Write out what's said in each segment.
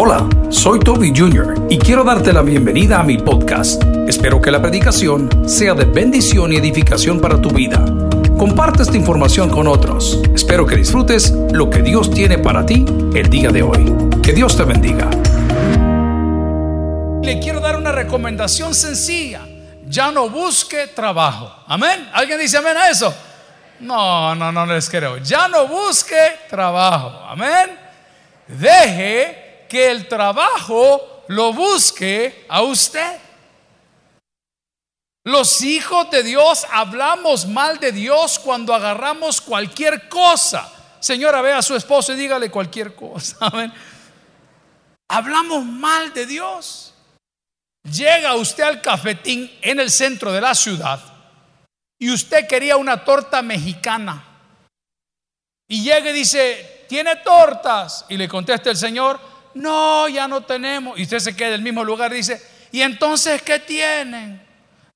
Hola, soy Toby Jr. y quiero darte la bienvenida a mi podcast. Espero que la predicación sea de bendición y edificación para tu vida. Comparte esta información con otros. Espero que disfrutes lo que Dios tiene para ti el día de hoy. Que Dios te bendiga. Le quiero dar una recomendación sencilla. Ya no busque trabajo. Amén. ¿Alguien dice amén a eso? No, no, no les creo. Ya no busque trabajo. Amén. Deje que el trabajo lo busque a usted. Los hijos de Dios hablamos mal de Dios cuando agarramos cualquier cosa. Señora, ve a su esposo y dígale cualquier cosa. Hablamos mal de Dios. Llega usted al cafetín en el centro de la ciudad y usted quería una torta mexicana. Y llega y dice, ¿tiene tortas? Y le contesta el Señor, no, ya no tenemos. Y usted se queda en el mismo lugar dice, ¿y entonces qué tienen?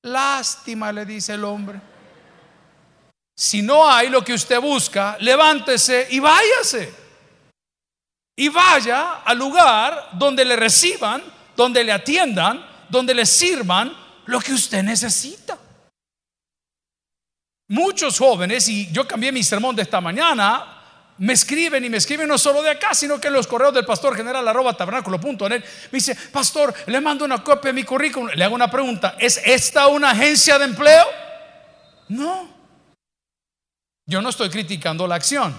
Lástima, le dice el hombre. Si no hay lo que usted busca, levántese y váyase. Y vaya al lugar donde le reciban, donde le atiendan, donde le sirvan lo que usted necesita. Muchos jóvenes, y yo cambié mi sermón de esta mañana, me escriben y me escriben no solo de acá, sino que en los correos del pastor general arroba tabernáculo.net. Me dice, pastor, le mando una copia de mi currículum. Le hago una pregunta, ¿es esta una agencia de empleo? No. Yo no estoy criticando la acción.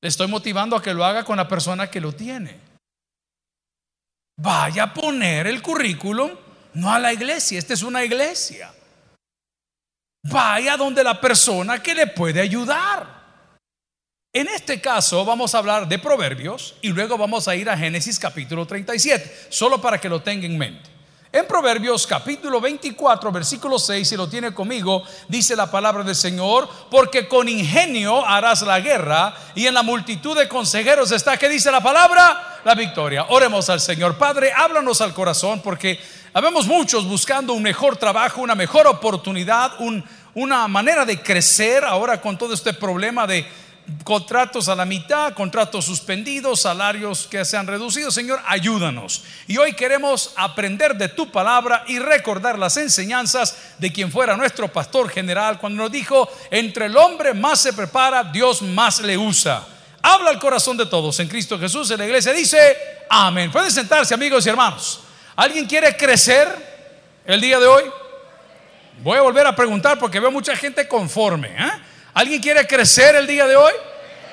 Le estoy motivando a que lo haga con la persona que lo tiene. Vaya a poner el currículum, no a la iglesia, esta es una iglesia. Vaya donde la persona que le puede ayudar. En este caso vamos a hablar de Proverbios y luego vamos a ir a Génesis capítulo 37, solo para que lo tenga en mente. En Proverbios capítulo 24, versículo 6, si lo tiene conmigo, dice la palabra del Señor, porque con ingenio harás la guerra y en la multitud de consejeros está, ¿qué dice la palabra? La victoria. Oremos al Señor. Padre, háblanos al corazón porque habemos muchos buscando un mejor trabajo, una mejor oportunidad, una manera de crecer ahora con todo este problema de contratos a la mitad, contratos suspendidos, salarios que se han reducido. Señor, ayúdanos. Y hoy queremos aprender de tu palabra y recordar las enseñanzas de quien fuera nuestro pastor general cuando nos dijo, entre el hombre más se prepara, Dios más le usa. Habla al corazón de todos en Cristo Jesús. En la iglesia dice, amén. Pueden sentarse amigos y hermanos. ¿Alguien quiere crecer el día de hoy? Voy a volver a preguntar porque veo mucha gente conforme. ¿eh? ¿Alguien quiere crecer el día de hoy?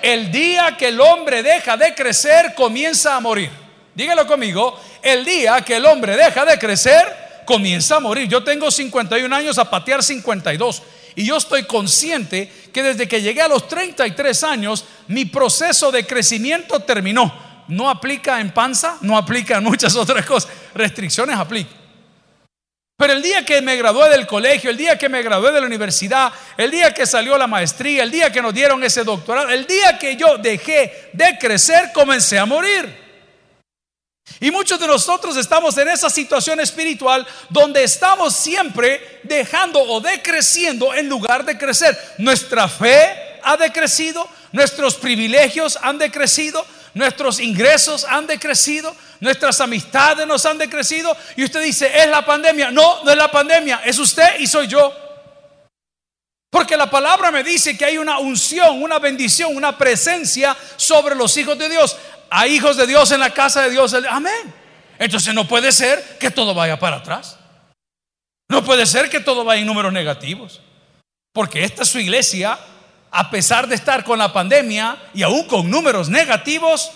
El día que el hombre deja de crecer, comienza a morir. Dígalo conmigo, el día que el hombre deja de crecer, comienza a morir. Yo tengo 51 años a patear 52 y yo estoy consciente que desde que llegué a los 33 años, mi proceso de crecimiento terminó. No aplica en panza, no aplica en muchas otras cosas. Restricciones aplican. Pero el día que me gradué del colegio, el día que me gradué de la universidad, el día que salió la maestría, el día que nos dieron ese doctorado, el día que yo dejé de crecer, comencé a morir. Y muchos de nosotros estamos en esa situación espiritual donde estamos siempre dejando o decreciendo en lugar de crecer. Nuestra fe ha decrecido, nuestros privilegios han decrecido, nuestros ingresos han decrecido, nuestras amistades nos han decrecido. Y usted dice, es la pandemia. No, no es la pandemia, es usted y soy yo. Porque la palabra me dice que hay una unción, una bendición, una presencia sobre los hijos de Dios. Hay hijos de Dios en la casa de Dios. Amén. Entonces no puede ser que todo vaya para atrás. No puede ser que todo vaya en números negativos. Porque esta es su iglesia a pesar de estar con la pandemia y aún con números negativos,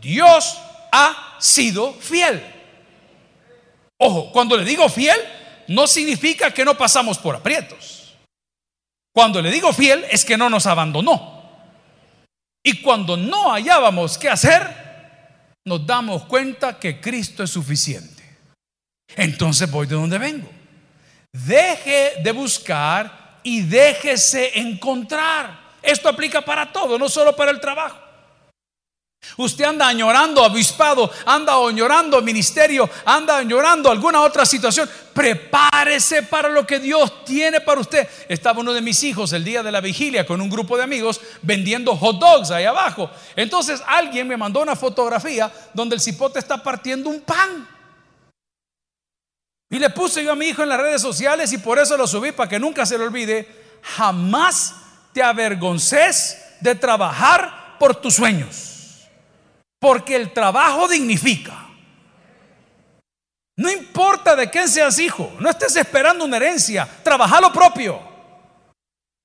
Dios ha sido fiel. Ojo, cuando le digo fiel, no significa que no pasamos por aprietos. Cuando le digo fiel es que no nos abandonó. Y cuando no hallábamos qué hacer, nos damos cuenta que Cristo es suficiente. Entonces voy de donde vengo. Deje de buscar y déjese encontrar. Esto aplica para todo, no solo para el trabajo. Usted anda añorando avispado, anda añorando ministerio, anda añorando alguna otra situación. Prepárese para lo que Dios tiene para usted. Estaba uno de mis hijos el día de la vigilia con un grupo de amigos vendiendo hot dogs ahí abajo. Entonces alguien me mandó una fotografía donde el cipote está partiendo un pan. Y le puse yo a mi hijo en las redes sociales y por eso lo subí para que nunca se lo olvide. Jamás te avergonces de trabajar por tus sueños. Porque el trabajo dignifica. No importa de quién seas hijo, no estés esperando una herencia, trabaja lo propio.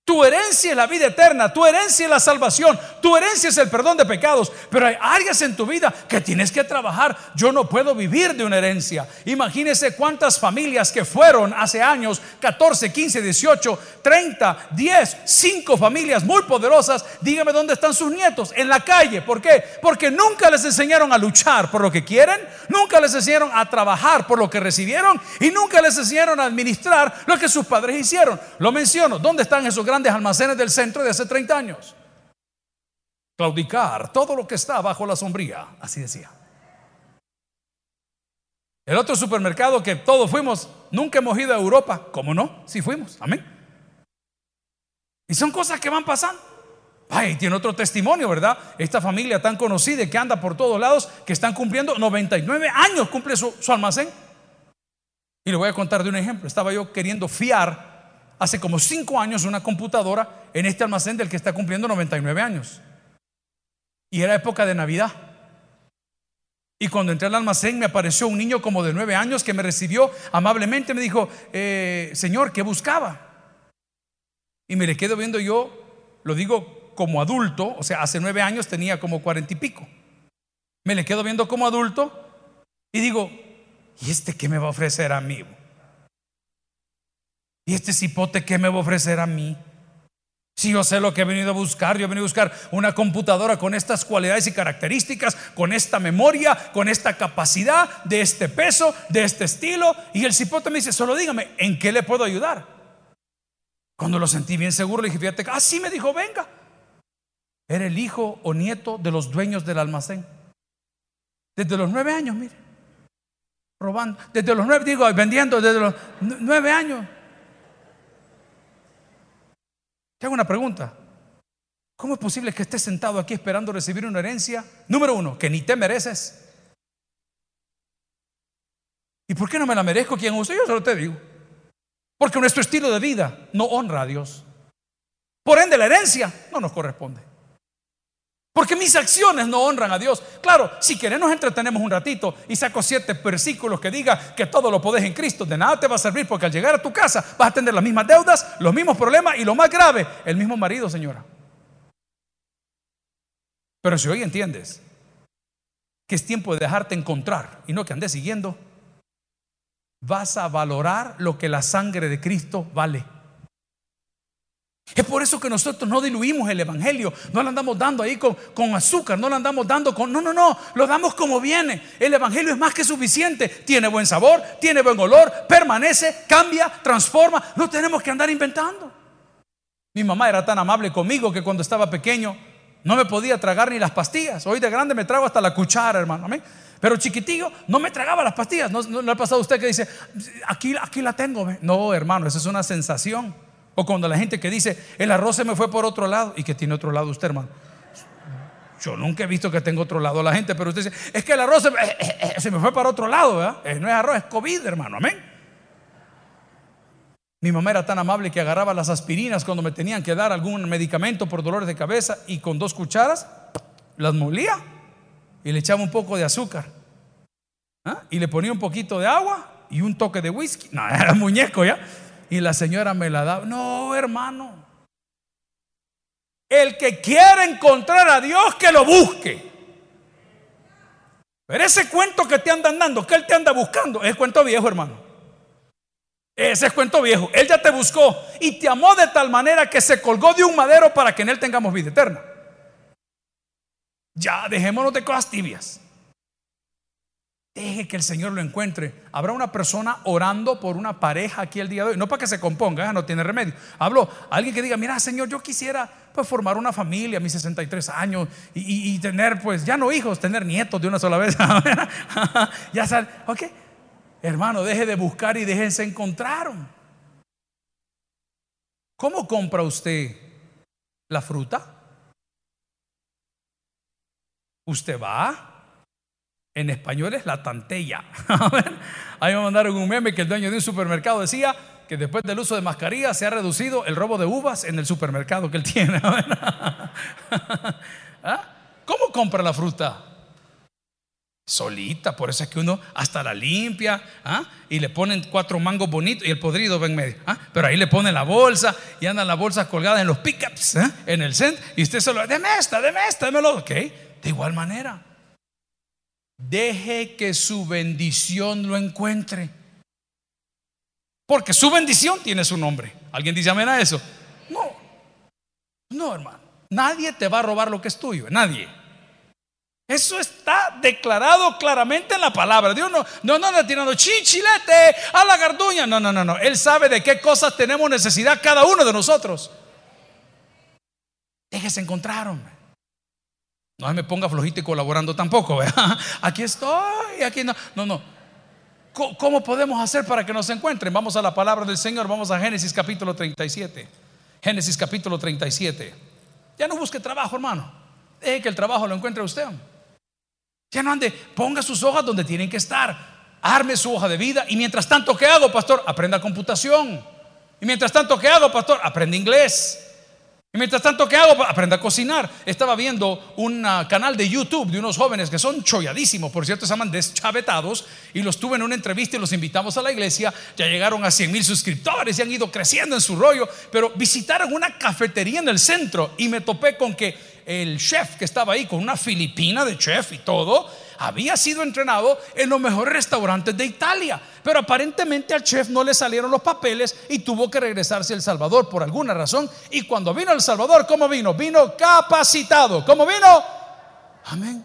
Tu herencia es la vida eterna, tu herencia es la salvación, tu herencia es el perdón de pecados, pero hay áreas en tu vida que tienes que trabajar. Yo no puedo vivir de una herencia. Imagínese cuántas familias que fueron hace años, 14, 15, 18, 30, 10, 5 familias muy poderosas, dígame dónde están sus nietos, en la calle. ¿Por qué? Porque nunca les enseñaron a luchar por lo que quieren, nunca les enseñaron a trabajar por lo que recibieron y nunca les enseñaron a administrar lo que sus padres hicieron. Lo menciono, ¿dónde están esos grandes almacenes del centro de hace 30 años. Claudicar, todo lo que está bajo la sombría, así decía. El otro supermercado que todos fuimos, nunca hemos ido a Europa, ¿cómo no? Sí fuimos, amén. Y son cosas que van pasando. Ay, tiene otro testimonio, ¿verdad? Esta familia tan conocida que anda por todos lados, que están cumpliendo 99 años, cumple su, su almacén. Y le voy a contar de un ejemplo. Estaba yo queriendo fiar hace como cinco años una computadora en este almacén del que está cumpliendo 99 años. Y era época de Navidad. Y cuando entré al almacén me apareció un niño como de nueve años que me recibió amablemente. Me dijo, eh, Señor, ¿qué buscaba? Y me le quedo viendo yo, lo digo como adulto, o sea, hace nueve años tenía como cuarenta y pico. Me le quedo viendo como adulto y digo, ¿y este qué me va a ofrecer a mí? ¿Y este cipote qué me va a ofrecer a mí? Si yo sé lo que he venido a buscar, yo he venido a buscar una computadora con estas cualidades y características, con esta memoria, con esta capacidad, de este peso, de este estilo. Y el cipote me dice, solo dígame, ¿en qué le puedo ayudar? Cuando lo sentí bien seguro, le dije, fíjate, así me dijo, venga. Era el hijo o nieto de los dueños del almacén. Desde los nueve años, mire. Robando. Desde los nueve, digo, vendiendo desde los nueve años. Te hago una pregunta. ¿Cómo es posible que estés sentado aquí esperando recibir una herencia? Número uno, que ni te mereces. ¿Y por qué no me la merezco quien usa? Yo solo te digo. Porque nuestro estilo de vida no honra a Dios. Por ende, la herencia no nos corresponde. Porque mis acciones no honran a Dios. Claro, si queremos entretenemos un ratito y saco siete versículos que diga que todo lo podés en Cristo, de nada te va a servir porque al llegar a tu casa vas a tener las mismas deudas, los mismos problemas y lo más grave, el mismo marido, señora. Pero si hoy entiendes que es tiempo de dejarte encontrar y no que andes siguiendo, vas a valorar lo que la sangre de Cristo vale. Es por eso que nosotros no diluimos el Evangelio, no lo andamos dando ahí con, azúcar, no lo andamos dando con... No, no, no, lo damos como viene. El Evangelio es más que suficiente, tiene buen sabor, tiene buen olor, permanece, cambia, transforma, no tenemos que andar inventando. Mi mamá era tan amable conmigo que cuando estaba pequeño no me podía tragar ni las pastillas. Hoy de grande me trago hasta la cuchara, hermano. Amén. Pero chiquitillo no me tragaba las pastillas. ¿No, le ha pasado a usted que dice, aquí, aquí la tengo? No, hermano, esa es una sensación. O cuando la gente que dice, el arroz se me fue por otro lado y que tiene otro lado usted, hermano. Yo nunca he visto que tenga otro lado la gente, pero usted dice, es que el arroz se, me eh, eh, fue para otro lado, ¿verdad? Eh, no es arroz, es COVID, hermano, amén. Mi mamá era tan amable que agarraba las aspirinas cuando me tenían que dar algún medicamento por dolores de cabeza y con dos cucharas las molía y le echaba un poco de azúcar. ¿ah? Y le ponía un poquito de agua y un toque de whisky. No, era muñeco ya y la señora me la da. No, hermano. El que quiere encontrar a Dios, que lo busque. Pero ese cuento que te andan dando, que Él te anda buscando, es cuento viejo, hermano. Ese es cuento viejo. Él ya te buscó y te amó de tal manera que se colgó de un madero para que en Él tengamos vida eterna. Ya dejémonos de cosas tibias. Deje que el Señor lo encuentre. Habrá una persona orando por una pareja aquí el día de hoy. No para que se componga, no tiene remedio. Hablo, alguien que diga, mira, Señor, yo quisiera pues formar una familia a mis 63 años y, tener, pues, ya no hijos, tener nietos de una sola vez. ya sabe, ok. Hermano, deje de buscar y déjense encontrar. ¿Cómo compra usted la fruta? Usted va en español es la tantella. Ahí me mandaron un meme que el dueño de un supermercado decía que después del uso de mascarilla se ha reducido el robo de uvas en el supermercado que él tiene. ¿Ah? ¿Cómo compra la fruta? Solita, por eso es que uno hasta la limpia ¿ah? y le ponen cuatro mangos bonitos y el podrido va en medio. ¿ah? Pero ahí le ponen la bolsa y andan las bolsas colgadas en los pickups, en el centro, y usted solo, deme esta, deme esta, démelo. Ok, de igual manera. Deje que su bendición lo encuentre. Porque su bendición tiene su nombre. ¿Alguien dice amén a eso? No. No, hermano. Nadie te va a robar lo que es tuyo. Nadie. Eso está declarado claramente en la palabra. Dios no, no, no anda tirando chichilete a la garduña. No, no, no, no. Él sabe de qué cosas tenemos necesidad cada uno de nosotros. Déjese encontrar, hombre. No me ponga flojito y colaborando tampoco. Aquí estoy, aquí no. No, no. ¿Cómo podemos hacer para que nos encuentren? Vamos a la palabra del Señor, vamos a Génesis capítulo 37. Génesis capítulo 37. Ya no busque trabajo, hermano. Deje que el trabajo lo encuentre usted. Ya no ande, ponga sus hojas donde tienen que estar. Arme su hoja de vida. Y mientras tanto, ¿qué hago, pastor? Aprenda computación. Y mientras tanto, ¿qué hago, pastor? Aprende inglés. Y mientras tanto, ¿qué hago? Aprenda a cocinar. Estaba viendo un ah, canal de YouTube de unos jóvenes que son cholladísimos, por cierto, se llaman deschavetados, y los tuve en una entrevista y los invitamos a la iglesia. Ya llegaron a 100 mil suscriptores y han ido creciendo en su rollo, pero visitaron una cafetería en el centro y me topé con que el chef que estaba ahí, con una filipina de chef y todo, había sido entrenado en los mejores restaurantes de Italia, pero aparentemente al chef no le salieron los papeles y tuvo que regresarse a El Salvador por alguna razón. Y cuando vino a El Salvador, ¿cómo vino? Vino capacitado. ¿Cómo vino? Amén.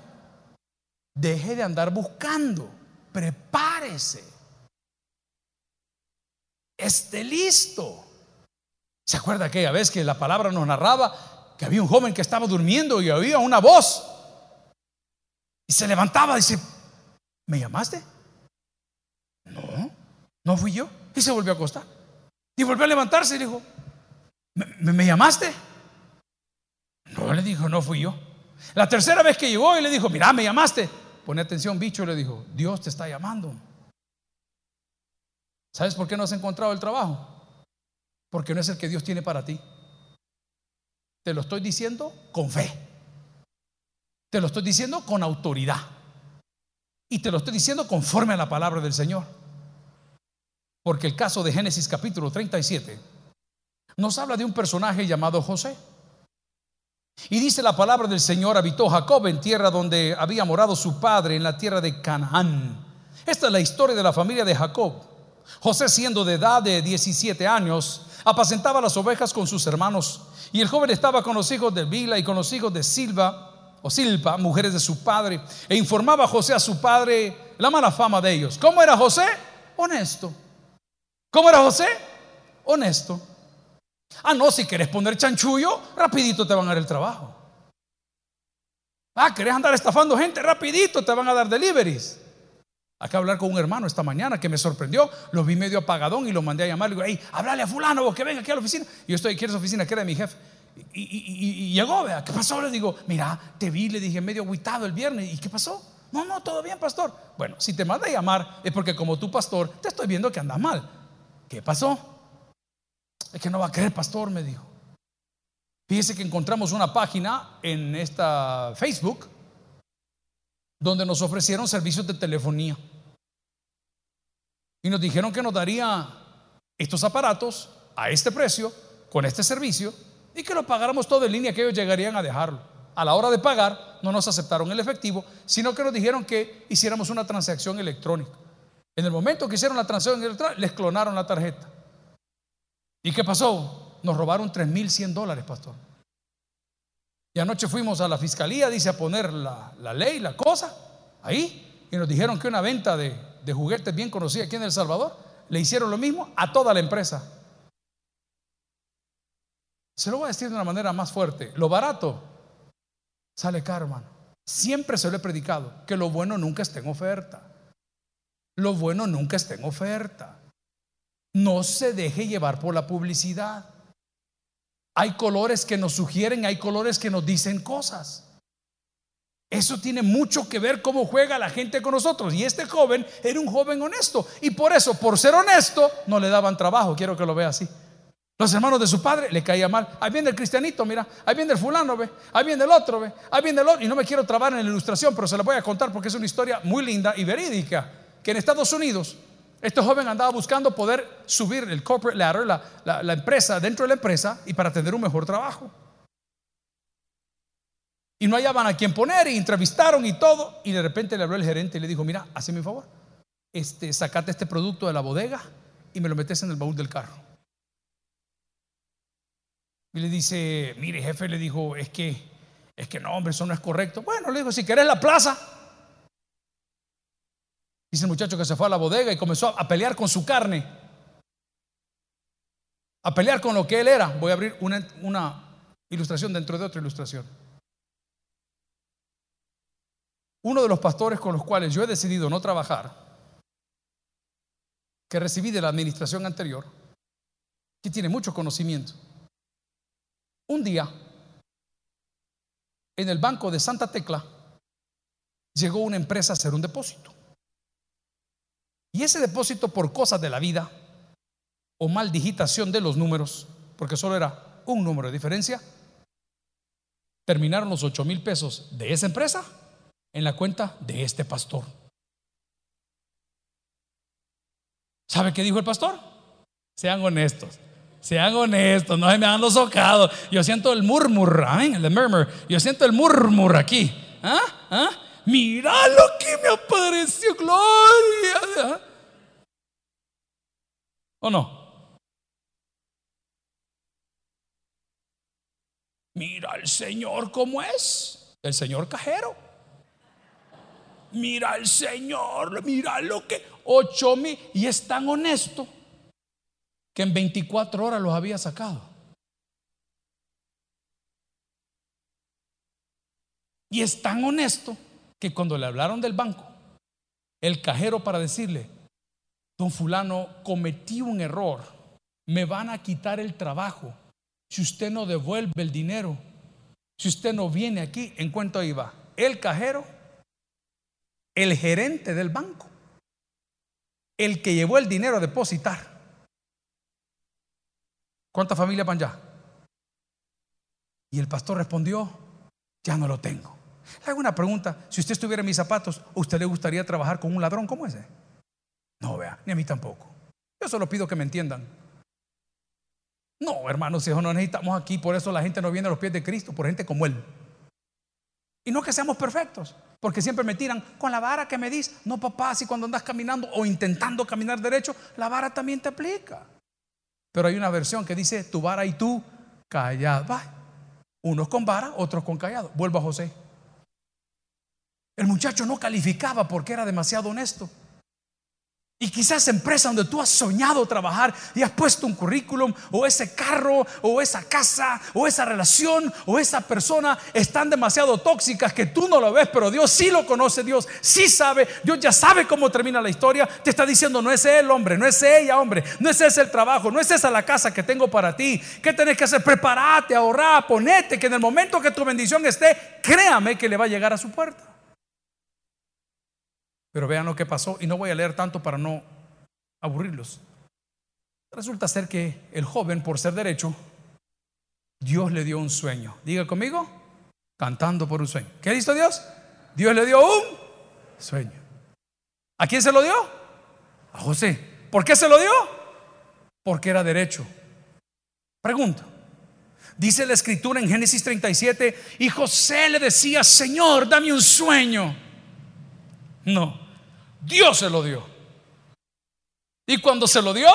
Deje de andar buscando, prepárese. Esté listo. ¿Se acuerda aquella vez que la palabra nos narraba que había un joven que estaba durmiendo y había una voz y se levantaba y dice, ¿me llamaste? No, no fui yo. Y se volvió a acostar. Y volvió a levantarse y dijo, ¿me, llamaste? No, le dijo, no fui yo. La tercera vez que llegó y le dijo, mira, me llamaste. Pone atención, bicho, le dijo, Dios te está llamando. ¿Sabes por qué no has encontrado el trabajo? Porque no es el que Dios tiene para ti. Te lo estoy diciendo con fe. Te lo estoy diciendo con autoridad. Y te lo estoy diciendo conforme a la palabra del Señor. Porque el caso de Génesis capítulo 37 nos habla de un personaje llamado José. Y dice la palabra del Señor, habitó Jacob en tierra donde había morado su padre, en la tierra de Canaán. Esta es la historia de la familia de Jacob. José, siendo de edad de 17 años, apacentaba las ovejas con sus hermanos. Y el joven estaba con los hijos de Bila y con los hijos de Silva o Silpa, mujeres de su padre, e informaba a José a su padre la mala fama de ellos. ¿Cómo era José? Honesto. ¿Cómo era José? Honesto. Ah, no, si quieres poner chanchullo, rapidito te van a dar el trabajo. Ah, querés andar estafando gente, rapidito te van a dar deliveries. Acá hablar con un hermano esta mañana que me sorprendió, lo vi medio apagadón y lo mandé a llamar. Le digo, hey, háblale a fulano, vos que venga aquí a la oficina. Yo estoy aquí en esa oficina que era mi jefe. Y, llegó, vea, ¿qué pasó? Le digo, mira, te vi, le dije, medio aguitado el viernes. ¿Y qué pasó? No, no, todo bien, pastor. Bueno, si te manda a llamar es porque como tu pastor, te estoy viendo que anda mal. ¿Qué pasó? Es que no va a creer, pastor, me dijo. Fíjese que encontramos una página en esta Facebook donde nos ofrecieron servicios de telefonía. Y nos dijeron que nos daría estos aparatos a este precio, con este servicio, y que lo pagáramos todo en línea, que ellos llegarían a dejarlo. A la hora de pagar, no nos aceptaron el efectivo, sino que nos dijeron que hiciéramos una transacción electrónica. En el momento que hicieron la transacción electrónica, les clonaron la tarjeta. ¿Y qué pasó? Nos robaron 3.100 dólares, pastor. Y anoche fuimos a la fiscalía, dice, a poner la, la ley, la cosa, ahí. y nos dijeron que una venta de, de juguetes bien conocida aquí en El Salvador, le hicieron lo mismo a toda la empresa. Se lo voy a decir de una manera más fuerte. Lo barato sale caro, hermano. Siempre se lo he predicado, que lo bueno nunca está en oferta. Lo bueno nunca está en oferta. No se deje llevar por la publicidad. Hay colores que nos sugieren, hay colores que nos dicen cosas. Eso tiene mucho que ver cómo juega la gente con nosotros. Y este joven era un joven honesto. Y por eso, por ser honesto, no le daban trabajo. Quiero que lo vea así. Los hermanos de su padre le caía mal. Ahí viene el cristianito, mira. Ahí viene el fulano, ve. Ahí viene el otro, ve. Ahí viene el otro. Y no me quiero trabar en la ilustración, pero se la voy a contar porque es una historia muy linda y verídica. Que en Estados Unidos, este joven andaba buscando poder subir el corporate ladder, la, empresa, dentro de la empresa, y para tener un mejor trabajo. Y no hallaban a quien poner, y entrevistaron y todo. Y de repente le habló el gerente y le dijo: Mira, hazme un favor. Este, sacate este producto de la bodega y me lo metes en el baúl del carro. Y le dice, mire, jefe, le dijo, es que, es que no, hombre, eso no es correcto. Bueno, le dijo, si querés la plaza. Dice el muchacho que se fue a la bodega y comenzó a pelear con su carne. A pelear con lo que él era. Voy a abrir una, una ilustración dentro de otra ilustración. Uno de los pastores con los cuales yo he decidido no trabajar, que recibí de la administración anterior, que tiene mucho conocimiento, un día, en el banco de Santa Tecla, llegó una empresa a hacer un depósito. Y ese depósito por cosas de la vida o mal digitación de los números, porque solo era un número de diferencia, terminaron los 8 mil pesos de esa empresa en la cuenta de este pastor. ¿Sabe qué dijo el pastor? Sean honestos. Sean honestos, no se me han los socados. Yo siento el murmur, el murmur. Yo siento el murmur aquí. ¿Ah? ¿Ah? Mira lo que me apareció, gloria. ¿O no? Mira el Señor cómo es. El Señor cajero. Mira el Señor, mira lo que. Ocho mil. Y es tan honesto que en 24 horas los había sacado. Y es tan honesto que cuando le hablaron del banco, el cajero para decirle, don fulano, cometí un error, me van a quitar el trabajo si usted no devuelve el dinero, si usted no viene aquí, ¿en cuánto iba? El cajero, el gerente del banco, el que llevó el dinero a depositar ¿Cuántas familias van ya? Y el pastor respondió, ya no lo tengo. Le hago una pregunta, si usted estuviera en mis zapatos, usted le gustaría trabajar con un ladrón como ese? No, vea, ni a mí tampoco. Yo solo pido que me entiendan. No, hermanos, eso no necesitamos aquí, por eso la gente no viene a los pies de Cristo, por gente como Él. Y no que seamos perfectos, porque siempre me tiran con la vara que me dice, no papá, si cuando andas caminando o intentando caminar derecho, la vara también te aplica. Pero hay una versión que dice tu vara y tú callado. Unos con vara, otros con callado. Vuelvo a José. El muchacho no calificaba porque era demasiado honesto. Y quizás empresa donde tú has soñado trabajar y has puesto un currículum o ese carro o esa casa o esa relación o esa persona están demasiado tóxicas que tú no lo ves, pero Dios sí lo conoce, Dios sí sabe, Dios ya sabe cómo termina la historia. Te está diciendo, no es él hombre, no es ella hombre, no es ese el trabajo, no es esa la casa que tengo para ti. ¿Qué tenés que hacer? Preparate, ahorrar, ponete que en el momento que tu bendición esté, créame que le va a llegar a su puerta. Pero vean lo que pasó y no voy a leer tanto para no aburrirlos. Resulta ser que el joven, por ser derecho, Dios le dio un sueño. Diga conmigo, cantando por un sueño. ¿Qué hizo Dios? Dios le dio un sueño. ¿A quién se lo dio? A José. ¿Por qué se lo dio? Porque era derecho. Pregunta. Dice la escritura en Génesis 37, y José le decía, Señor, dame un sueño. No, Dios se lo dio. Y cuando se lo dio,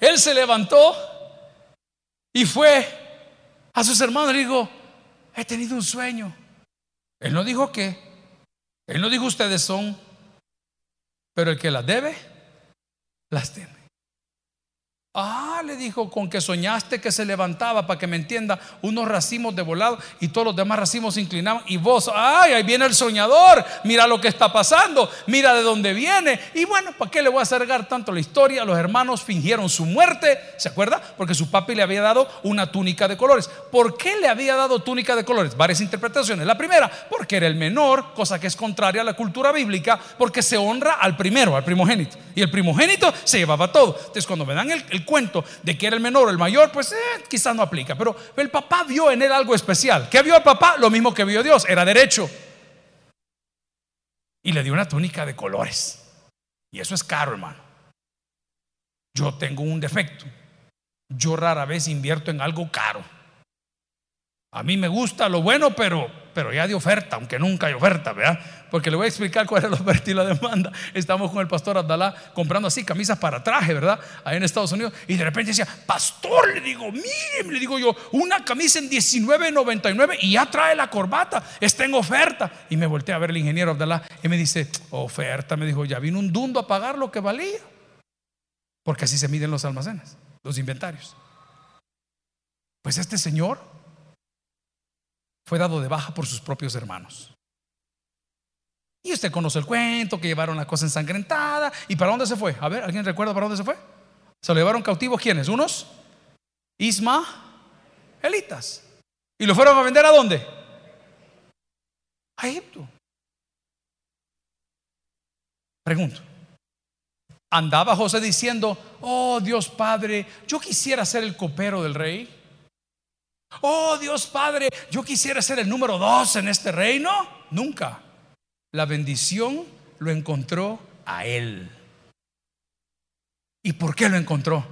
él se levantó y fue a sus hermanos y dijo, he tenido un sueño. Él no dijo qué. Él no dijo ustedes son. Pero el que las debe, las teme. Ah, le dijo, con que soñaste que se levantaba, para que me entienda, unos racimos de volado y todos los demás racimos se inclinaban. Y vos, ay, ahí viene el soñador, mira lo que está pasando, mira de dónde viene. Y bueno, ¿para qué le voy a acercar tanto la historia? Los hermanos fingieron su muerte, ¿se acuerda? Porque su papi le había dado una túnica de colores. ¿Por qué le había dado túnica de colores? Varias interpretaciones. La primera, porque era el menor, cosa que es contraria a la cultura bíblica, porque se honra al primero, al primogénito. Y el primogénito se llevaba todo. Entonces, cuando me dan el, cuento de que era el menor o el mayor, pues eh, quizás no aplica. Pero el papá vio en él algo especial. ¿Qué vio el papá? Lo mismo que vio Dios, era derecho. Y le dio una túnica de colores. Y eso es caro, hermano. Yo tengo un defecto. Yo rara vez invierto en algo caro. A mí me gusta lo bueno, pero, pero ya de oferta, aunque nunca hay oferta, ¿verdad? Porque le voy a explicar cuál es la oferta y la demanda. Estamos con el pastor Abdalá comprando así camisas para traje, ¿verdad? Ahí en Estados Unidos. Y de repente decía, pastor, le digo, miren, le digo yo, una camisa en 19.99 y ya trae la corbata, está en oferta. Y me volteé a ver el ingeniero Abdalá y me dice, oferta, me dijo, ya vino un dundo a pagar lo que valía. Porque así se miden los almacenes, los inventarios. Pues este señor fue dado de baja por sus propios hermanos. Y usted conoce el cuento, que llevaron la cosa ensangrentada. ¿Y para dónde se fue? A ver, ¿alguien recuerda para dónde se fue? Se lo llevaron cautivos quiénes? ¿Unos? Ismaelitas. ¿Y lo fueron a vender a dónde? A Egipto. Pregunto. ¿Andaba José diciendo, oh Dios Padre, yo quisiera ser el copero del rey? Oh Dios Padre, yo quisiera ser el número dos en este reino. Nunca. La bendición lo encontró a él. ¿Y por qué lo encontró?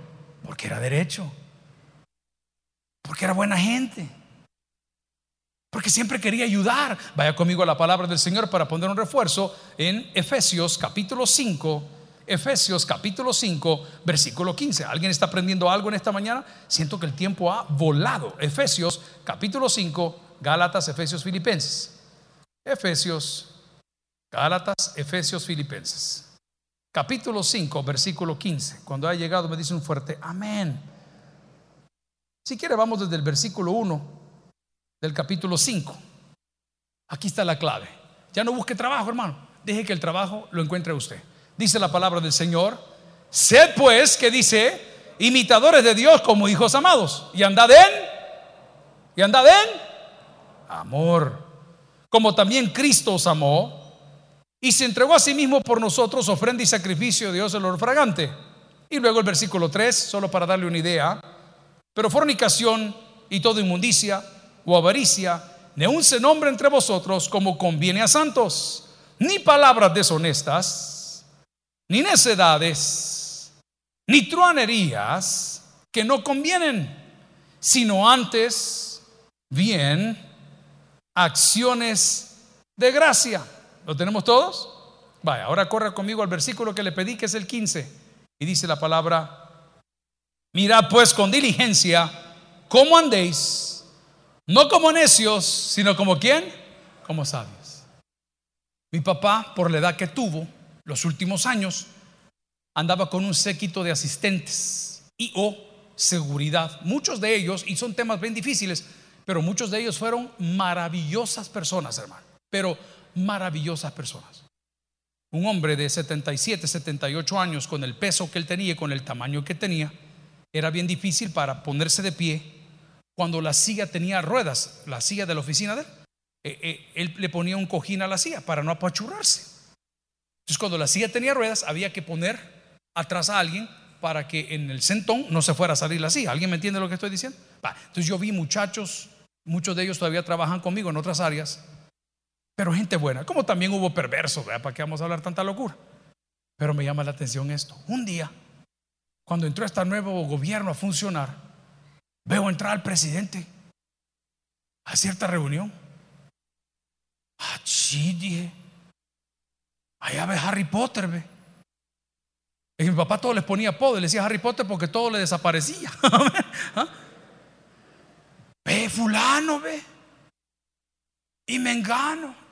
Porque era derecho. Porque era buena gente. Porque siempre quería ayudar. Vaya conmigo a la palabra del Señor para poner un refuerzo en Efesios capítulo 5 Efesios capítulo 5, versículo 15. ¿Alguien está aprendiendo algo en esta mañana? Siento que el tiempo ha volado. Efesios capítulo 5, Gálatas, Efesios, Filipenses. Efesios, Gálatas, Efesios, Filipenses. Capítulo 5, versículo 15. Cuando ha llegado me dice un fuerte amén. Si quiere vamos desde el versículo 1 del capítulo 5. Aquí está la clave. Ya no busque trabajo, hermano. Deje que el trabajo lo encuentre usted dice la palabra del Señor. Sed pues, que dice, imitadores de Dios como hijos amados. Y andad en, y andad en amor. Como también Cristo os amó y se entregó a sí mismo por nosotros, ofrenda y sacrificio de Dios el olor fragante. Y luego el versículo 3, solo para darle una idea. Pero fornicación y toda inmundicia o avaricia, ni un se nombre entre vosotros como conviene a santos, ni palabras deshonestas ni necedades, ni truanerías que no convienen, sino antes bien acciones de gracia. ¿Lo tenemos todos? Vaya, ahora corra conmigo al versículo que le pedí, que es el 15. Y dice la palabra, mirad pues con diligencia cómo andéis, no como necios, sino como quién, como sabios. Mi papá, por la edad que tuvo, los últimos años andaba con un séquito de asistentes y o seguridad. Muchos de ellos, y son temas bien difíciles, pero muchos de ellos fueron maravillosas personas, hermano. Pero maravillosas personas. Un hombre de 77, 78 años, con el peso que él tenía y con el tamaño que tenía, era bien difícil para ponerse de pie cuando la silla tenía ruedas, la silla de la oficina de él. Eh, eh, él le ponía un cojín a la silla para no apachurrarse. Entonces, cuando la silla tenía ruedas, había que poner atrás a alguien para que en el sentón no se fuera a salir la silla. ¿Alguien me entiende lo que estoy diciendo? entonces, yo vi muchachos, muchos de ellos todavía trabajan conmigo en otras áreas, pero gente buena, como también hubo perversos, ¿para qué vamos a hablar tanta locura? Pero me llama la atención esto. Un día, cuando entró este nuevo gobierno a funcionar, veo entrar al presidente a cierta reunión. Ah, sí, dije. Allá ve Harry Potter, ve. Y mi papá todo les ponía apodo, le decía Harry Potter porque todo le desaparecía. ¿Ah? Ve fulano, ve. Y me engano.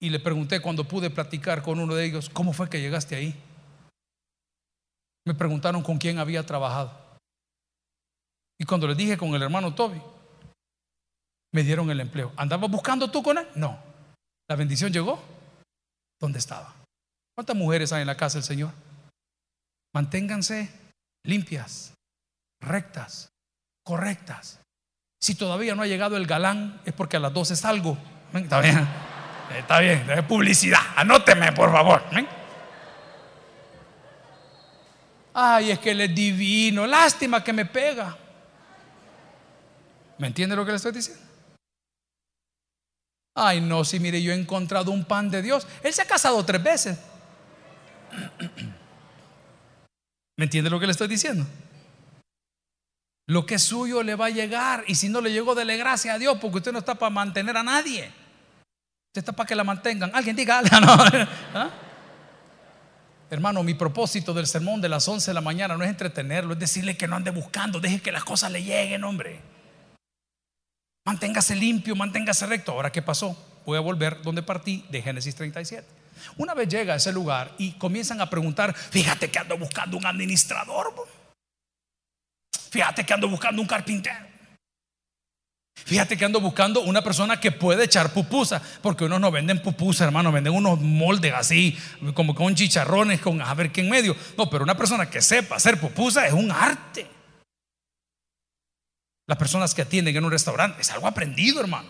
Y le pregunté cuando pude platicar con uno de ellos, ¿cómo fue que llegaste ahí? Me preguntaron con quién había trabajado. Y cuando le dije con el hermano Toby, me dieron el empleo. ¿Andabas buscando tú con él? No. La bendición llegó. ¿Dónde estaba? ¿Cuántas mujeres hay en la casa del Señor? Manténganse limpias, rectas, correctas. Si todavía no ha llegado el galán, es porque a las 12 salgo. Está bien, está bien, es publicidad. Anóteme, por favor. Ay, es que él es divino. Lástima que me pega. ¿Me entiende lo que le estoy diciendo? Ay, no, si mire, yo he encontrado un pan de Dios. Él se ha casado tres veces. ¿Me entiende lo que le estoy diciendo? Lo que es suyo le va a llegar. Y si no le llegó, dele gracias a Dios, porque usted no está para mantener a nadie. Está para que la mantengan. Alguien diga. ¿Ah? Hermano, mi propósito del sermón de las 11 de la mañana no es entretenerlo, es decirle que no ande buscando, deje que las cosas le lleguen, hombre. Manténgase limpio, manténgase recto. Ahora, ¿qué pasó? Voy a volver donde partí de Génesis 37. Una vez llega a ese lugar y comienzan a preguntar, fíjate que ando buscando un administrador. Fíjate que ando buscando un carpintero. Fíjate que ando buscando una persona que puede echar pupusa, porque unos no venden pupusa, hermano, venden unos moldes así, como con chicharrones, con a ver qué en medio. No, pero una persona que sepa hacer pupusa es un arte. Las personas que atienden en un restaurante es algo aprendido, hermano.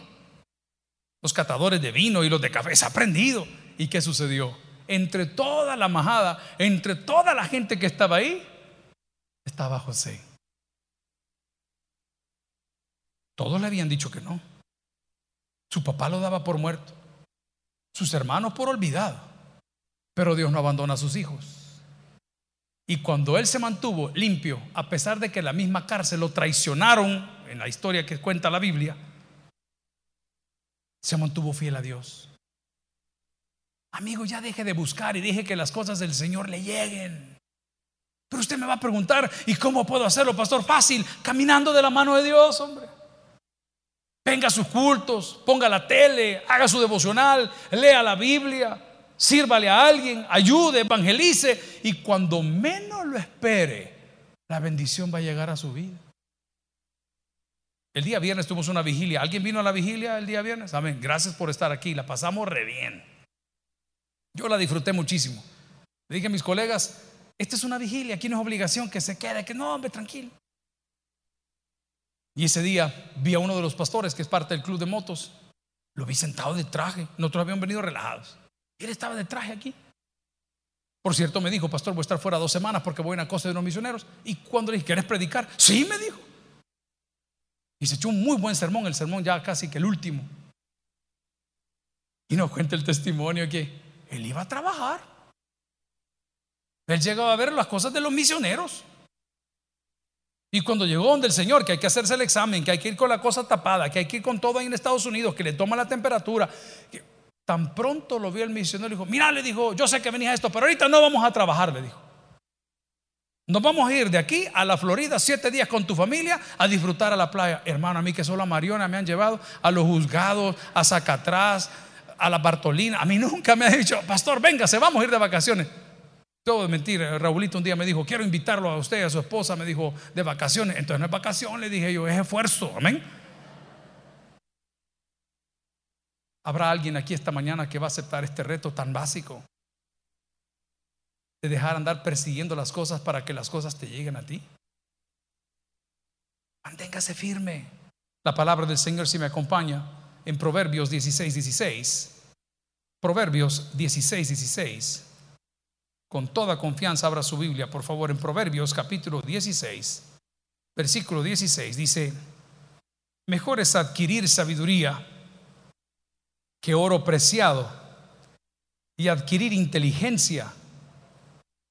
Los catadores de vino y los de café es aprendido. ¿Y qué sucedió? Entre toda la majada, entre toda la gente que estaba ahí, estaba José. Todos le habían dicho que no. Su papá lo daba por muerto. Sus hermanos por olvidado. Pero Dios no abandona a sus hijos. Y cuando él se mantuvo limpio, a pesar de que en la misma cárcel lo traicionaron, en la historia que cuenta la Biblia, se mantuvo fiel a Dios. Amigo, ya deje de buscar y deje que las cosas del Señor le lleguen. Pero usted me va a preguntar, ¿y cómo puedo hacerlo, pastor? Fácil, caminando de la mano de Dios, hombre. Venga a sus cultos, ponga la tele, haga su devocional, lea la Biblia, sírvale a alguien, ayude, evangelice y cuando menos lo espere, la bendición va a llegar a su vida. El día viernes tuvimos una vigilia. ¿Alguien vino a la vigilia el día viernes? Amén. Gracias por estar aquí. La pasamos re bien. Yo la disfruté muchísimo. Le dije a mis colegas, esta es una vigilia, aquí no es obligación que se quede, que no, hombre, tranquilo. Y ese día vi a uno de los pastores que es parte del club de motos. Lo vi sentado de traje. Nosotros habíamos venido relajados. Él estaba de traje aquí. Por cierto, me dijo, pastor, voy a estar fuera dos semanas porque voy a una cosa de unos misioneros. Y cuando le dije, ¿quieres predicar? Sí, me dijo. Y se echó un muy buen sermón, el sermón ya casi que el último. Y nos cuenta el testimonio que él iba a trabajar. Él llegaba a ver las cosas de los misioneros. Y cuando llegó donde el Señor, que hay que hacerse el examen, que hay que ir con la cosa tapada, que hay que ir con todo ahí en Estados Unidos, que le toma la temperatura, tan pronto lo vio el misionero y dijo, mira, le dijo, yo sé que venía esto, pero ahorita no vamos a trabajar, le dijo. Nos vamos a ir de aquí a la Florida siete días con tu familia a disfrutar a la playa. Hermano, a mí que solo a Mariona me han llevado a los juzgados, a Zacatrás, a la Bartolina. A mí nunca me ha dicho, pastor, véngase, vamos a ir de vacaciones. Todo de mentira. Raulito un día me dijo, quiero invitarlo a usted, a su esposa, me dijo, de vacaciones. Entonces no es vacación, le dije yo, es esfuerzo. Amén. ¿Habrá alguien aquí esta mañana que va a aceptar este reto tan básico? De dejar andar persiguiendo las cosas para que las cosas te lleguen a ti. Manténgase firme. La palabra del Señor si me acompaña en Proverbios 16, 16. Proverbios 16, 16 con toda confianza abra su Biblia, por favor, en Proverbios capítulo 16, versículo 16, dice, mejor es adquirir sabiduría que oro preciado y adquirir inteligencia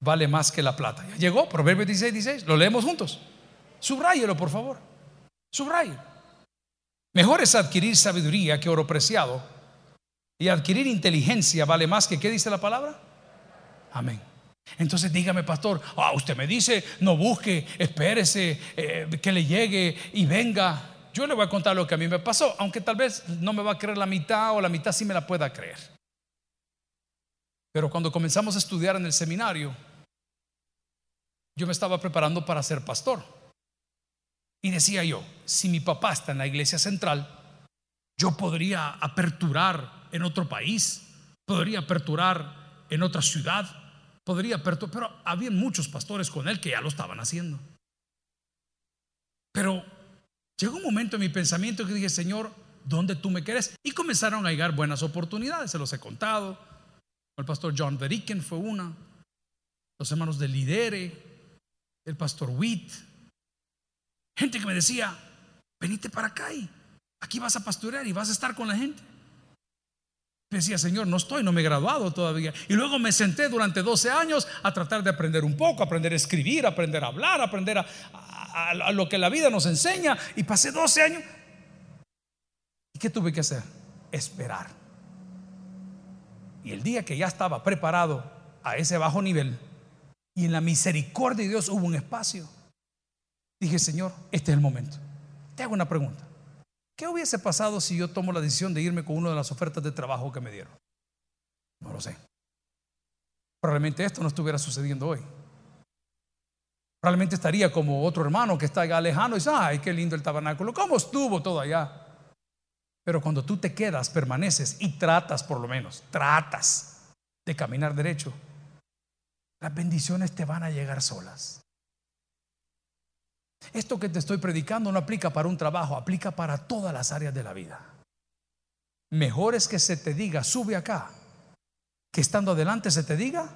vale más que la plata. ¿Ya llegó? Proverbios 16, 16, lo leemos juntos. Subráyelo, por favor. Subrayo. Mejor es adquirir sabiduría que oro preciado y adquirir inteligencia vale más que, ¿qué dice la palabra? Amén. Entonces dígame, pastor, ah, usted me dice, no busque, espérese, eh, que le llegue y venga. Yo le voy a contar lo que a mí me pasó, aunque tal vez no me va a creer la mitad o la mitad sí me la pueda creer. Pero cuando comenzamos a estudiar en el seminario, yo me estaba preparando para ser pastor. Y decía yo, si mi papá está en la iglesia central, yo podría aperturar en otro país, podría aperturar en otra ciudad, podría pero había muchos pastores con él que ya lo estaban haciendo. Pero llegó un momento en mi pensamiento que dije, Señor, ¿dónde tú me quieres? Y comenzaron a llegar buenas oportunidades, se los he contado. El pastor John Veriken fue una, los hermanos de Lidere, el pastor Witt, gente que me decía, venite para acá y aquí vas a pastorear y vas a estar con la gente. Decía, Señor, no estoy, no me he graduado todavía. Y luego me senté durante 12 años a tratar de aprender un poco, aprender a escribir, aprender a hablar, aprender a, a lo que la vida nos enseña. Y pasé 12 años. ¿Y qué tuve que hacer? Esperar. Y el día que ya estaba preparado a ese bajo nivel, y en la misericordia de Dios hubo un espacio, dije, Señor, este es el momento. Te hago una pregunta. ¿Qué hubiese pasado si yo tomo la decisión de irme con una de las ofertas de trabajo que me dieron? No lo sé. Probablemente esto no estuviera sucediendo hoy. Probablemente estaría como otro hermano que está allá lejano y dice, ay, qué lindo el tabernáculo, ¿cómo estuvo todo allá? Pero cuando tú te quedas, permaneces y tratas por lo menos, tratas de caminar derecho, las bendiciones te van a llegar solas. Esto que te estoy predicando no aplica para un trabajo, aplica para todas las áreas de la vida. Mejor es que se te diga, sube acá, que estando adelante se te diga,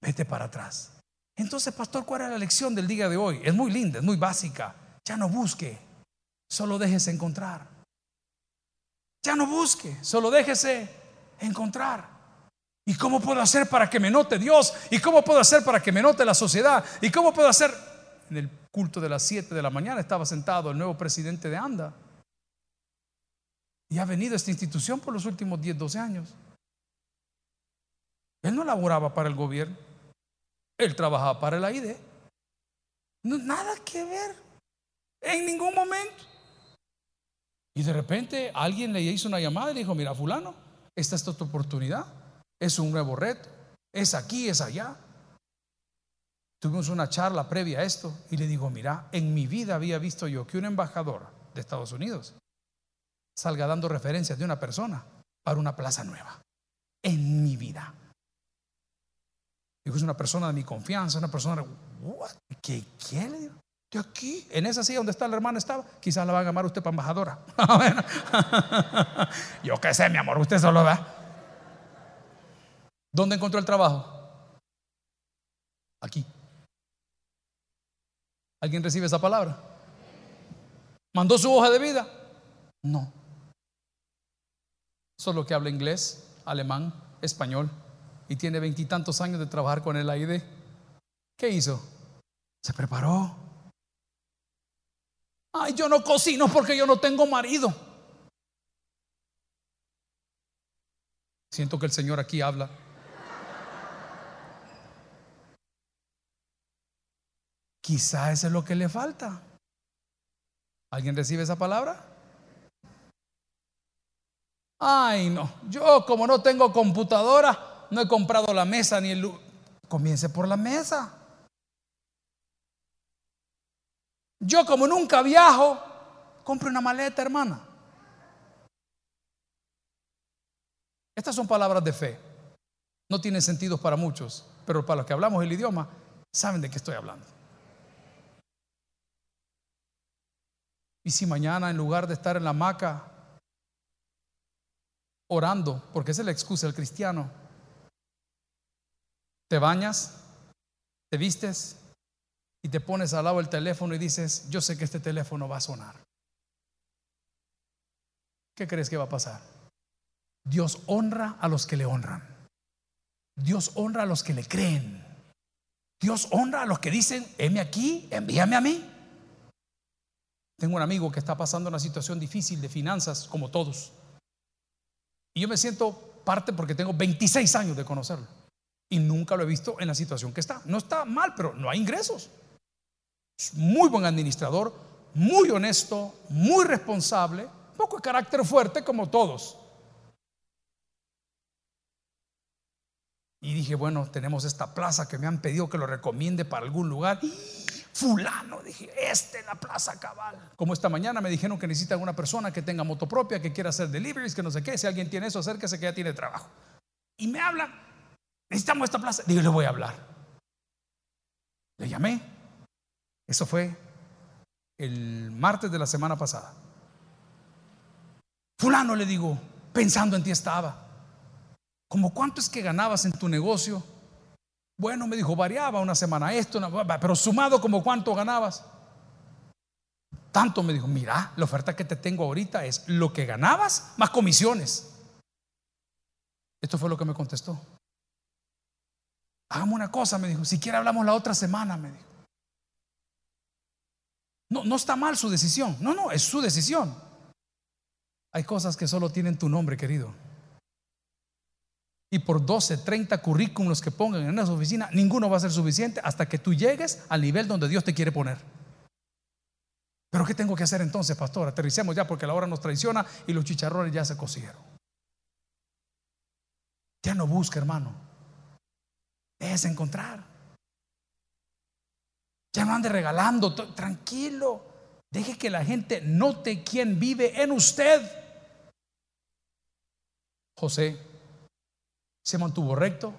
vete para atrás. Entonces, pastor, ¿cuál es la lección del día de hoy? Es muy linda, es muy básica. Ya no busque, solo déjese encontrar. Ya no busque, solo déjese encontrar. ¿Y cómo puedo hacer para que me note Dios? ¿Y cómo puedo hacer para que me note la sociedad? ¿Y cómo puedo hacer en el culto de las 7 de la mañana estaba sentado el nuevo presidente de ANDA. Y ha venido esta institución por los últimos 10, 12 años. Él no laboraba para el gobierno. Él trabajaba para el AID. No, nada que ver. En ningún momento. Y de repente alguien le hizo una llamada y le dijo, mira, fulano, esta es tu oportunidad. Es un nuevo reto. Es aquí, es allá. Tuvimos una charla previa a esto y le digo, mira, en mi vida había visto yo que un embajador de Estados Unidos salga dando referencias de una persona para una plaza nueva. En mi vida. Digo, es una persona de mi confianza, una persona, ¿qué quiere? De aquí, en esa silla donde está la hermana estaba, quizás la va a llamar usted para embajadora. yo qué sé, mi amor, usted solo da. ¿Dónde encontró el trabajo? Aquí. ¿Alguien recibe esa palabra? ¿Mandó su hoja de vida? No. Solo que habla inglés, alemán, español y tiene veintitantos años de trabajar con el AID. ¿Qué hizo? Se preparó. Ay, yo no cocino porque yo no tengo marido. Siento que el Señor aquí habla. Quizá eso es lo que le falta. ¿Alguien recibe esa palabra? Ay, no. Yo como no tengo computadora, no he comprado la mesa ni el... Comience por la mesa. Yo como nunca viajo, compre una maleta, hermana. Estas son palabras de fe. No tienen sentido para muchos, pero para los que hablamos el idioma, saben de qué estoy hablando. Y si mañana en lugar de estar en la hamaca orando, porque esa es la excusa del cristiano, te bañas, te vistes y te pones al lado del teléfono y dices, yo sé que este teléfono va a sonar. ¿Qué crees que va a pasar? Dios honra a los que le honran. Dios honra a los que le creen. Dios honra a los que dicen, heme aquí, envíame a mí. Tengo un amigo que está pasando una situación difícil de finanzas, como todos. Y yo me siento parte porque tengo 26 años de conocerlo. Y nunca lo he visto en la situación que está. No está mal, pero no hay ingresos. Es muy buen administrador, muy honesto, muy responsable, poco de carácter fuerte como todos. Y dije, bueno, tenemos esta plaza que me han pedido que lo recomiende para algún lugar. Fulano, dije, este es la plaza cabal. Como esta mañana me dijeron que necesitan una persona que tenga moto propia, que quiera hacer deliveries, que no sé qué. Si alguien tiene eso, acérquese que ya tiene trabajo. Y me hablan, necesitamos esta plaza. Digo, le voy a hablar. Le llamé. Eso fue el martes de la semana pasada. Fulano le digo, pensando en ti estaba. ¿Cómo cuánto es que ganabas en tu negocio? Bueno, me dijo, variaba una semana esto, pero sumado como cuánto ganabas. Tanto me dijo, mira, la oferta que te tengo ahorita es lo que ganabas más comisiones. Esto fue lo que me contestó. Hagamos una cosa, me dijo, si quiere hablamos la otra semana, me dijo. No, no está mal su decisión, no, no, es su decisión. Hay cosas que solo tienen tu nombre, querido y por 12, 30 currículums que pongan en esa oficina, ninguno va a ser suficiente hasta que tú llegues al nivel donde Dios te quiere poner. Pero ¿qué tengo que hacer entonces, pastor? Aterricemos ya porque la hora nos traiciona y los chicharrones ya se cocieron. Ya no busca, hermano. Es encontrar. Ya no ande regalando, tranquilo. Deje que la gente note quién vive en usted. José se mantuvo recto,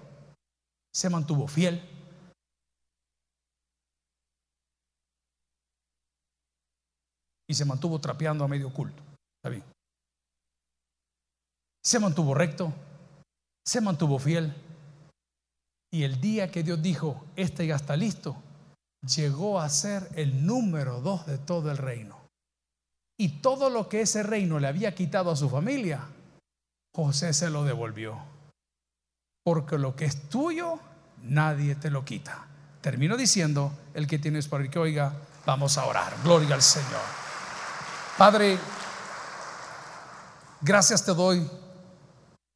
se mantuvo fiel. Y se mantuvo trapeando a medio culto. Está bien. Se mantuvo recto, se mantuvo fiel. Y el día que Dios dijo, este ya está listo, llegó a ser el número dos de todo el reino. Y todo lo que ese reino le había quitado a su familia, José se lo devolvió porque lo que es tuyo, nadie te lo quita. Termino diciendo, el que tienes para el que oiga, vamos a orar. Gloria al Señor. Padre, gracias te doy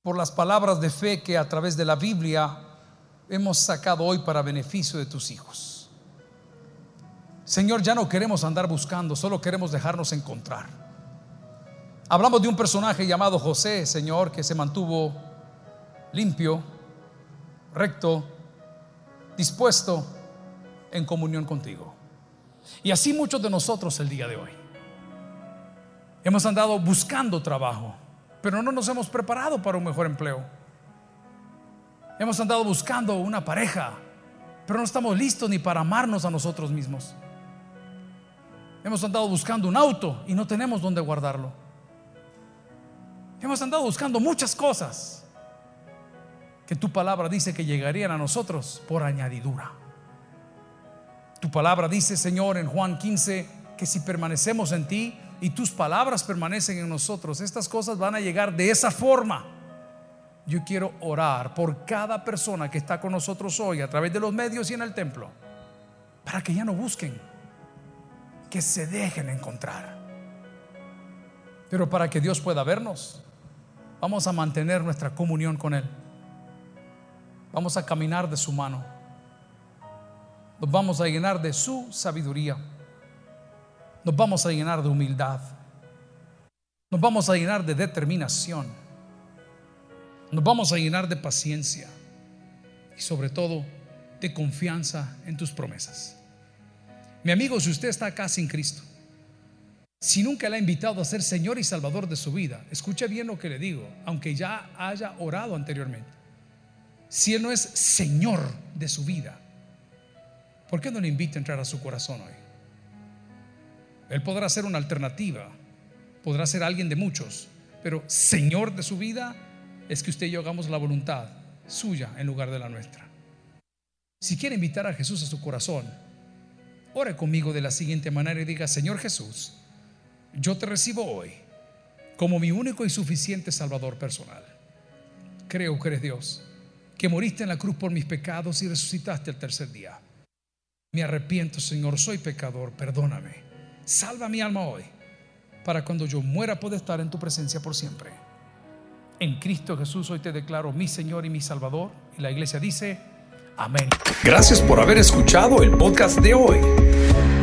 por las palabras de fe que a través de la Biblia hemos sacado hoy para beneficio de tus hijos. Señor, ya no queremos andar buscando, solo queremos dejarnos encontrar. Hablamos de un personaje llamado José, Señor, que se mantuvo limpio, recto, dispuesto en comunión contigo. Y así muchos de nosotros el día de hoy. Hemos andado buscando trabajo, pero no nos hemos preparado para un mejor empleo. Hemos andado buscando una pareja, pero no estamos listos ni para amarnos a nosotros mismos. Hemos andado buscando un auto y no tenemos dónde guardarlo. Hemos andado buscando muchas cosas que tu palabra dice que llegarían a nosotros por añadidura. Tu palabra dice, Señor, en Juan 15, que si permanecemos en ti y tus palabras permanecen en nosotros, estas cosas van a llegar de esa forma. Yo quiero orar por cada persona que está con nosotros hoy a través de los medios y en el templo, para que ya no busquen, que se dejen encontrar. Pero para que Dios pueda vernos, vamos a mantener nuestra comunión con Él. Vamos a caminar de su mano. Nos vamos a llenar de su sabiduría. Nos vamos a llenar de humildad. Nos vamos a llenar de determinación. Nos vamos a llenar de paciencia. Y sobre todo de confianza en tus promesas. Mi amigo, si usted está acá sin Cristo, si nunca le ha invitado a ser Señor y Salvador de su vida, escuche bien lo que le digo, aunque ya haya orado anteriormente si Él no es Señor de su vida, ¿por qué no le invita a entrar a su corazón hoy? Él podrá ser una alternativa, podrá ser alguien de muchos, pero Señor de su vida es que usted y yo hagamos la voluntad suya en lugar de la nuestra. Si quiere invitar a Jesús a su corazón, ore conmigo de la siguiente manera y diga, Señor Jesús, yo te recibo hoy como mi único y suficiente Salvador personal. Creo que eres Dios que moriste en la cruz por mis pecados y resucitaste el tercer día. Me arrepiento, Señor, soy pecador, perdóname. Salva mi alma hoy, para cuando yo muera poder estar en tu presencia por siempre. En Cristo Jesús hoy te declaro mi Señor y mi Salvador. Y la iglesia dice, amén. Gracias por haber escuchado el podcast de hoy.